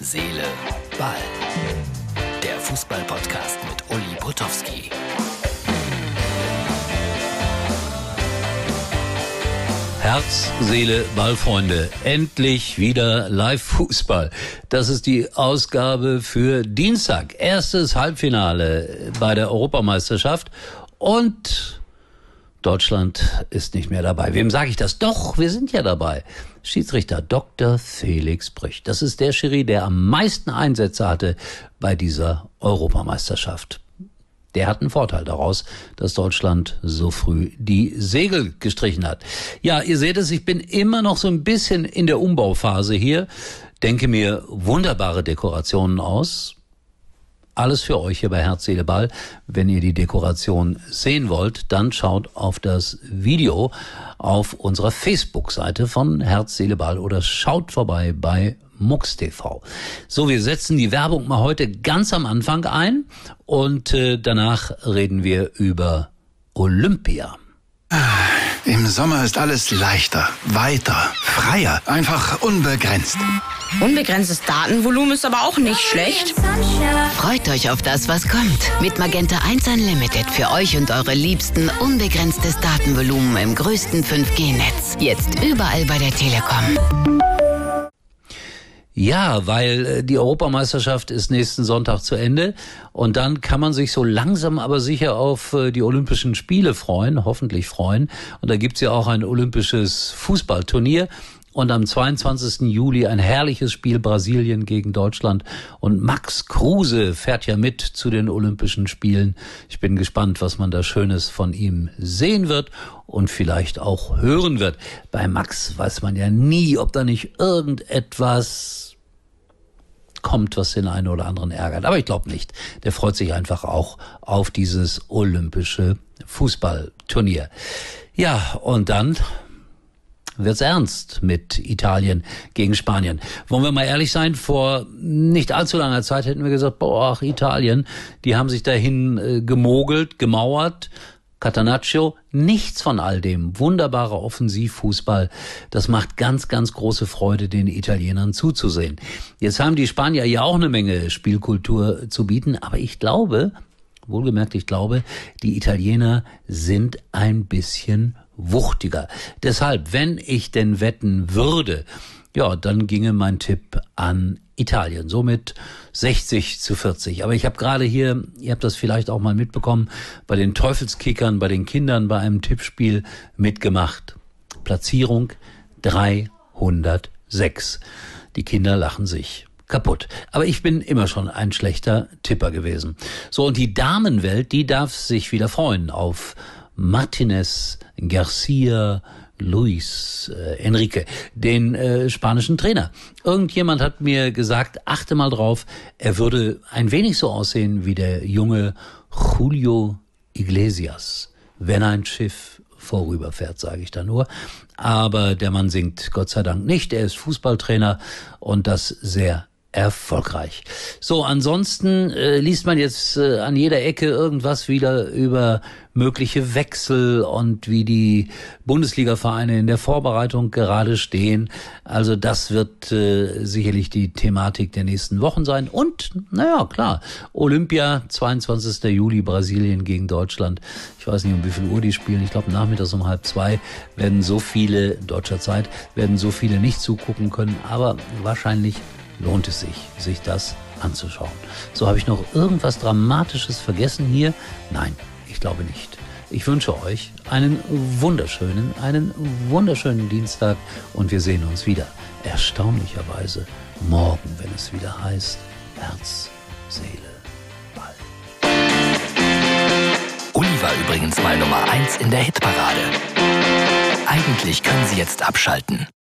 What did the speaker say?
Seele, Ball. Der Fußball-Podcast mit Uli Potowski. Herz, Seele, Ballfreunde. Endlich wieder Live-Fußball. Das ist die Ausgabe für Dienstag. Erstes Halbfinale bei der Europameisterschaft. Und Deutschland ist nicht mehr dabei. Wem sage ich das? Doch, wir sind ja dabei. Schiedsrichter Dr. Felix Brüch. Das ist der Schiri, der am meisten Einsätze hatte bei dieser Europameisterschaft. Der hat einen Vorteil daraus, dass Deutschland so früh die Segel gestrichen hat. Ja, ihr seht es, ich bin immer noch so ein bisschen in der Umbauphase hier, denke mir wunderbare Dekorationen aus, alles für euch hier bei Herz, Seele, Ball. Wenn ihr die Dekoration sehen wollt, dann schaut auf das Video auf unserer Facebook-Seite von Herz, Seele, Ball oder schaut vorbei bei Mux TV. So, wir setzen die Werbung mal heute ganz am Anfang ein und äh, danach reden wir über Olympia. Im Sommer ist alles leichter, weiter, freier, einfach unbegrenzt. Unbegrenztes Datenvolumen ist aber auch nicht schlecht. Freut euch auf das, was kommt. Mit Magenta 1 Unlimited für euch und eure Liebsten unbegrenztes Datenvolumen im größten 5G-Netz. Jetzt überall bei der Telekom. Ja, weil äh, die Europameisterschaft ist nächsten Sonntag zu Ende und dann kann man sich so langsam aber sicher auf äh, die Olympischen Spiele freuen, hoffentlich freuen. Und da gibt's ja auch ein olympisches Fußballturnier und am 22. Juli ein herrliches Spiel Brasilien gegen Deutschland. Und Max Kruse fährt ja mit zu den Olympischen Spielen. Ich bin gespannt, was man da Schönes von ihm sehen wird und vielleicht auch hören wird. Bei Max weiß man ja nie, ob da nicht irgendetwas kommt, was den einen oder anderen ärgert. Aber ich glaube nicht. Der freut sich einfach auch auf dieses olympische Fußballturnier. Ja, und dann wird's ernst mit Italien gegen Spanien. Wollen wir mal ehrlich sein, vor nicht allzu langer Zeit hätten wir gesagt, boah, ach, Italien, die haben sich dahin äh, gemogelt, gemauert, Catanaccio, nichts von all dem. Wunderbarer Offensivfußball. Das macht ganz, ganz große Freude, den Italienern zuzusehen. Jetzt haben die Spanier ja auch eine Menge Spielkultur zu bieten, aber ich glaube, wohlgemerkt, ich glaube, die Italiener sind ein bisschen wuchtiger. Deshalb, wenn ich denn wetten würde, ja, dann ginge mein Tipp an Italien. Somit 60 zu 40. Aber ich habe gerade hier, ihr habt das vielleicht auch mal mitbekommen, bei den Teufelskickern, bei den Kindern bei einem Tippspiel mitgemacht. Platzierung 306. Die Kinder lachen sich kaputt. Aber ich bin immer schon ein schlechter Tipper gewesen. So, und die Damenwelt, die darf sich wieder freuen auf Martinez, Garcia, Luis äh, Enrique, den äh, spanischen Trainer. Irgendjemand hat mir gesagt, achte mal drauf, er würde ein wenig so aussehen wie der junge Julio Iglesias, wenn ein Schiff vorüberfährt, sage ich da nur. Aber der Mann singt Gott sei Dank nicht. Er ist Fußballtrainer und das sehr erfolgreich. So, ansonsten äh, liest man jetzt äh, an jeder Ecke irgendwas wieder über mögliche Wechsel und wie die Bundesliga-Vereine in der Vorbereitung gerade stehen. Also das wird äh, sicherlich die Thematik der nächsten Wochen sein. Und, naja, klar, Olympia, 22. Juli, Brasilien gegen Deutschland. Ich weiß nicht, um wie viel Uhr die spielen. Ich glaube, nachmittags um halb zwei werden so viele, deutscher Zeit, werden so viele nicht zugucken können. Aber wahrscheinlich lohnt es sich, sich das anzuschauen. So habe ich noch irgendwas Dramatisches vergessen hier? Nein, ich glaube nicht. Ich wünsche euch einen wunderschönen, einen wunderschönen Dienstag und wir sehen uns wieder. Erstaunlicherweise morgen, wenn es wieder heißt Herz, Seele, Ball. Uli war übrigens mal Nummer 1 in der Hitparade. Eigentlich können Sie jetzt abschalten.